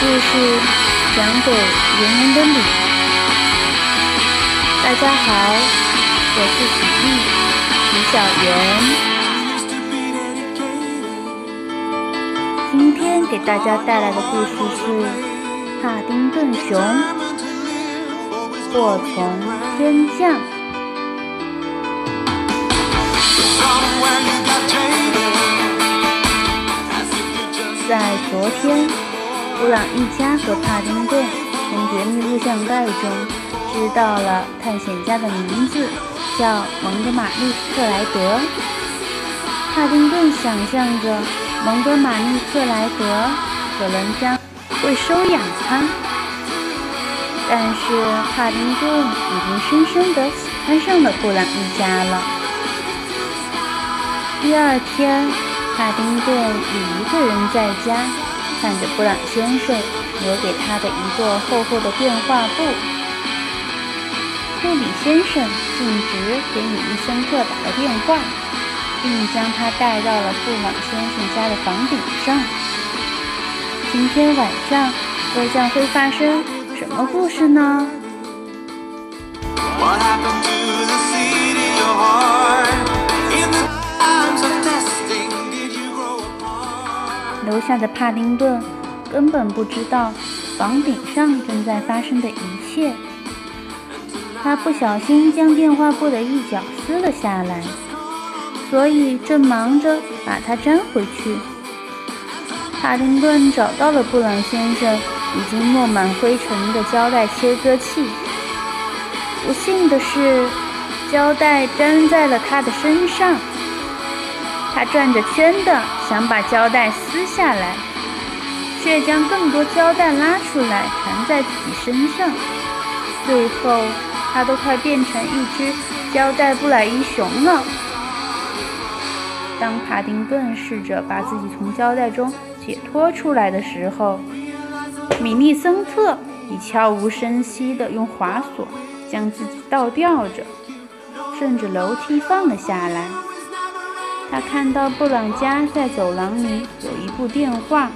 故事讲给圆圆的你。大家好，我是喜艺徐小圆。今天给大家带来的故事是《帕丁顿熊》，祸从天降。在昨天。布朗一家和帕丁顿从绝密录像带中知道了探险家的名字，叫蒙哥马利克莱德。帕丁顿想象着蒙哥马利克莱德可能将会收养他，但是帕丁顿已经深深地喜欢上了布朗一家了。第二天，帕丁顿也一个人在家。看着布朗先生留给他的一摞厚厚的电话簿，库里先生径直给米利森特打了电话，并将他带到了布朗先生家的房顶上。今天晚上又将会发生什么故事呢？楼下的帕丁顿根本不知道房顶上正在发生的一切。他不小心将电话簿的一角撕了下来，所以正忙着把它粘回去。帕丁顿找到了布朗先生已经落满灰尘的胶带切割器。不幸的是，胶带粘在了他的身上。他转着圈的想把胶带撕下来，却将更多胶带拉出来缠在自己身上。最后，他都快变成一只胶带布莱伊熊了。当帕丁顿试着把自己从胶带中解脱出来的时候，米利森特已悄无声息地用滑索将自己倒吊着，顺着楼梯放了下来。他看到布朗家在走廊里有一部电话，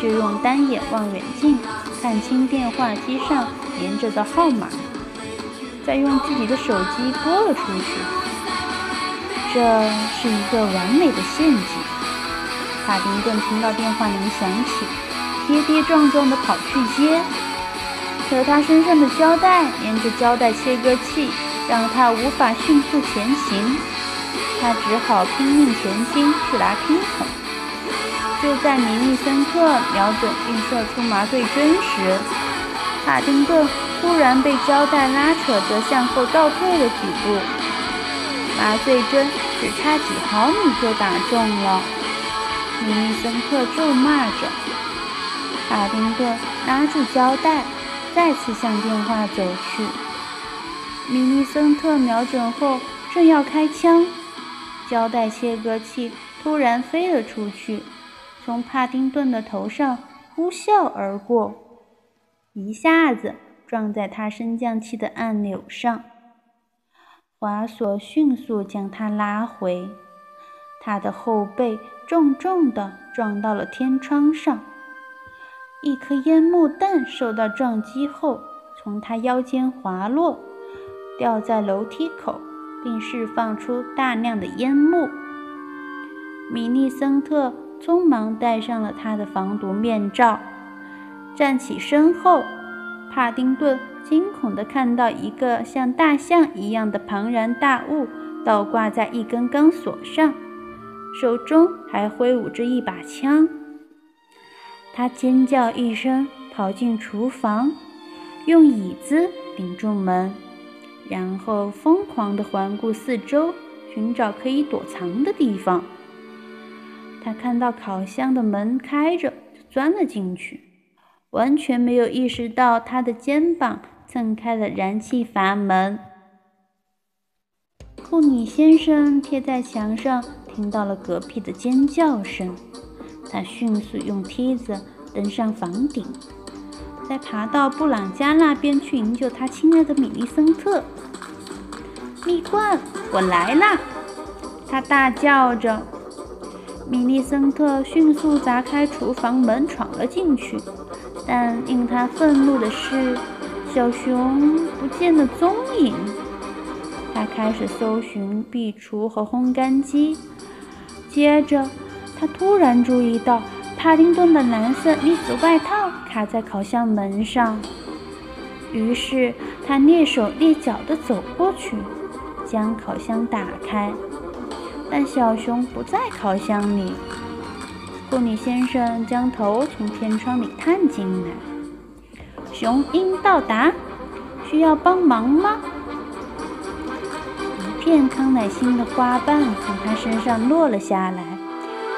就用单眼望远镜看清电话机上连着的号码，再用自己的手机拨了出去。这是一个完美的陷阱。帕丁顿听到电话铃响起，跌跌撞撞地跑去接，可他身上的胶带连着胶带切割器，让他无法迅速前行。他只好拼命前进去拿听筒。就在米利森特瞄准并射出麻醉针时，卡丁顿突然被胶带拉扯着向后倒退了几步，麻醉针只差几毫米就打中了。米利森特咒骂着，卡丁顿拉住胶带，再次向电话走去。米利森特瞄准后，正要开枪。胶带切割器突然飞了出去，从帕丁顿的头上呼啸而过，一下子撞在他升降器的按钮上。滑索迅速将他拉回，他的后背重重地撞到了天窗上。一颗烟幕弹受到撞击后，从他腰间滑落，掉在楼梯口。并释放出大量的烟幕。米利森特匆忙戴上了他的防毒面罩，站起身后，帕丁顿惊恐地看到一个像大象一样的庞然大物倒挂在一根钢索上，手中还挥舞着一把枪。他尖叫一声，跑进厨房，用椅子顶住门。然后疯狂地环顾四周，寻找可以躲藏的地方。他看到烤箱的门开着，就钻了进去，完全没有意识到他的肩膀蹭开了燃气阀门。库里先生贴在墙上，听到了隔壁的尖叫声。他迅速用梯子登上房顶，再爬到布朗家那边去营救他亲爱的米利森特。蜜罐，我来啦！他大叫着。米利森特迅速砸开厨房门，闯了进去。但令他愤怒的是，小熊不见了踪影。他开始搜寻壁橱和烘干机，接着他突然注意到帕丁顿的蓝色呢子外套卡在烤箱门上。于是他蹑手蹑脚地走过去，将烤箱打开。但小熊不在烤箱里。库里先生将头从天窗里探进来。雄鹰到达，需要帮忙吗？一片康乃馨的花瓣从他身上落了下来，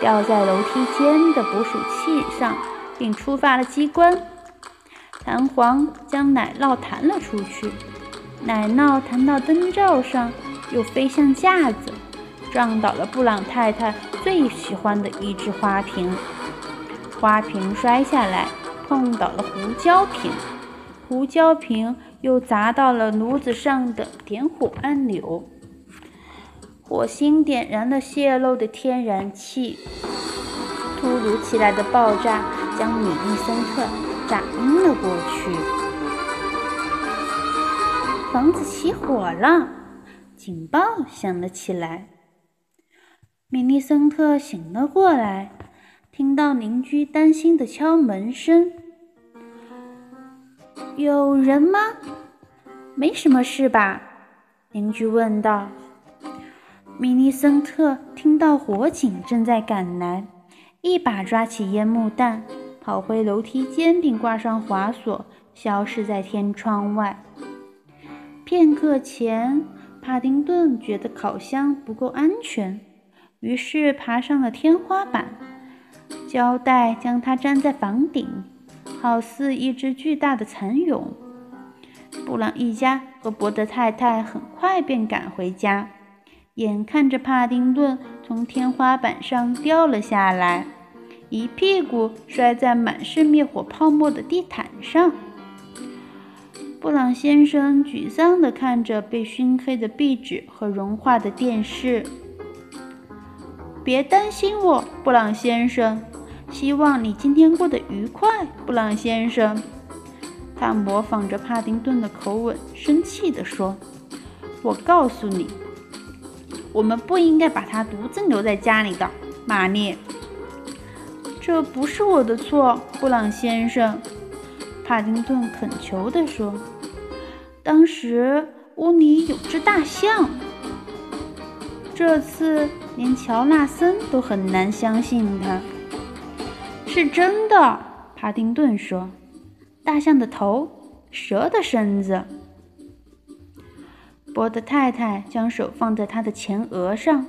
掉在楼梯间的捕鼠器上，并触发了机关。弹簧将奶酪弹了出去，奶酪弹到灯罩上，又飞向架子。撞倒了布朗太太最喜欢的一只花瓶，花瓶摔下来，碰倒了胡椒瓶，胡椒瓶又砸到了炉子上的点火按钮，火星点燃了泄漏的天然气，突如其来的爆炸将米利森特炸晕了过去，房子起火了，警报响了起来。米利森特醒了过来，听到邻居担心的敲门声。“有人吗？没什么事吧？”邻居问道。米利森特听到火警正在赶来，一把抓起烟幕弹，跑回楼梯间，并挂上滑索，消失在天窗外。片刻前，帕丁顿觉得烤箱不够安全。于是爬上了天花板，胶带将它粘在房顶，好似一只巨大的蚕蛹。布朗一家和伯德太太很快便赶回家，眼看着帕丁顿从天花板上掉了下来，一屁股摔在满是灭火泡沫的地毯上。布朗先生沮丧地看着被熏黑的壁纸和融化的电视。别担心我，布朗先生。希望你今天过得愉快，布朗先生。他模仿着帕丁顿的口吻，生气地说：“我告诉你，我们不应该把他独自留在家里的，玛丽。”这不是我的错，布朗先生。帕丁顿恳求地说：“当时屋里有只大象。”这次连乔纳森都很难相信他是真的。帕丁顿说：“大象的头，蛇的身子。”波德太太将手放在他的前额上。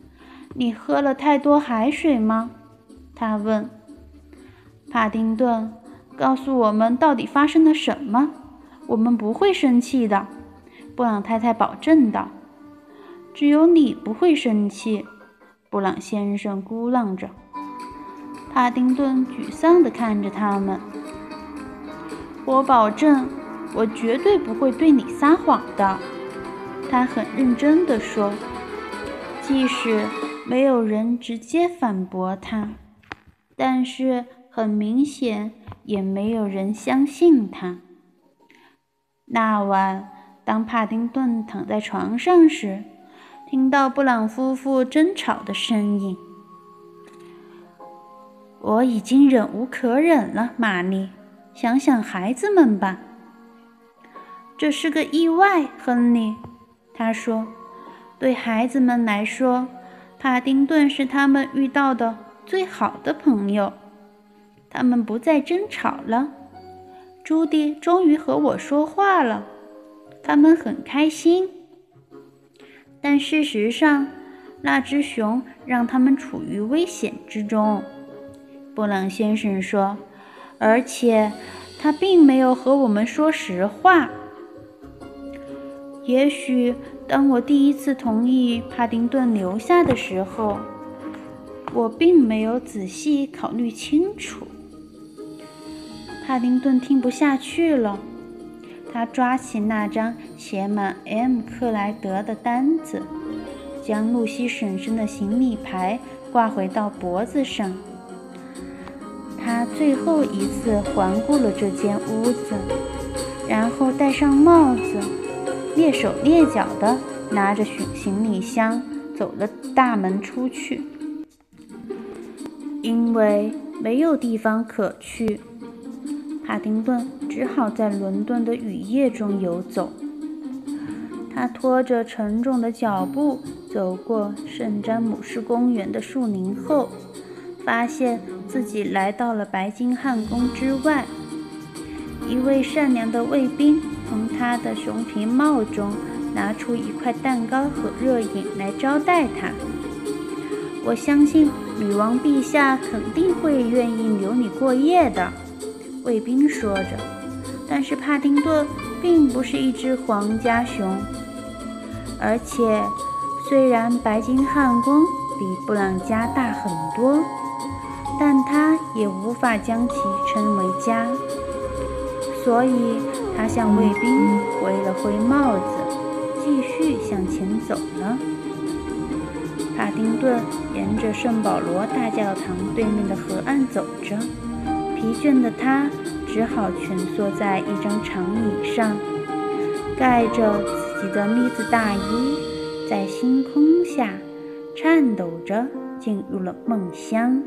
“你喝了太多海水吗？”他问。帕丁顿，告诉我们到底发生了什么？我们不会生气的。”布朗太太保证道。只有你不会生气，布朗先生咕囔着。帕丁顿沮丧地看着他们。我保证，我绝对不会对你撒谎的。他很认真地说，即使没有人直接反驳他，但是很明显也没有人相信他。那晚，当帕丁顿躺在床上时，听到布朗夫妇争吵的声音，我已经忍无可忍了，玛丽。想想孩子们吧，这是个意外，亨利。他说：“对孩子们来说，帕丁顿是他们遇到的最好的朋友。他们不再争吵了。朱迪终于和我说话了，他们很开心。”但事实上，那只熊让他们处于危险之中，布朗先生说，而且他并没有和我们说实话。也许当我第一次同意帕丁顿留下的时候，我并没有仔细考虑清楚。帕丁顿听不下去了。他抓起那张写满 M 克莱德的单子，将露西婶婶的行李牌挂回到脖子上。他最后一次环顾了这间屋子，然后戴上帽子，蹑手蹑脚地拿着行行李箱走了大门出去。因为没有地方可去，帕丁顿只好在伦敦的雨夜中游走。他拖着沉重的脚步走过圣詹姆士公园的树林后。发现自己来到了白金汉宫之外，一位善良的卫兵从他的熊皮帽中拿出一块蛋糕和热饮来招待他。我相信女王陛下肯定会愿意留你过夜的，卫兵说着。但是帕丁顿并不是一只皇家熊，而且虽然白金汉宫比布朗家大很多。但他也无法将其称为家，所以他向卫兵挥了挥帽子，继续向前走了。帕丁顿沿着圣保罗大教堂对面的河岸走着，疲倦的他只好蜷缩在一张长椅上，盖着自己的呢子大衣，在星空下颤抖着进入了梦乡。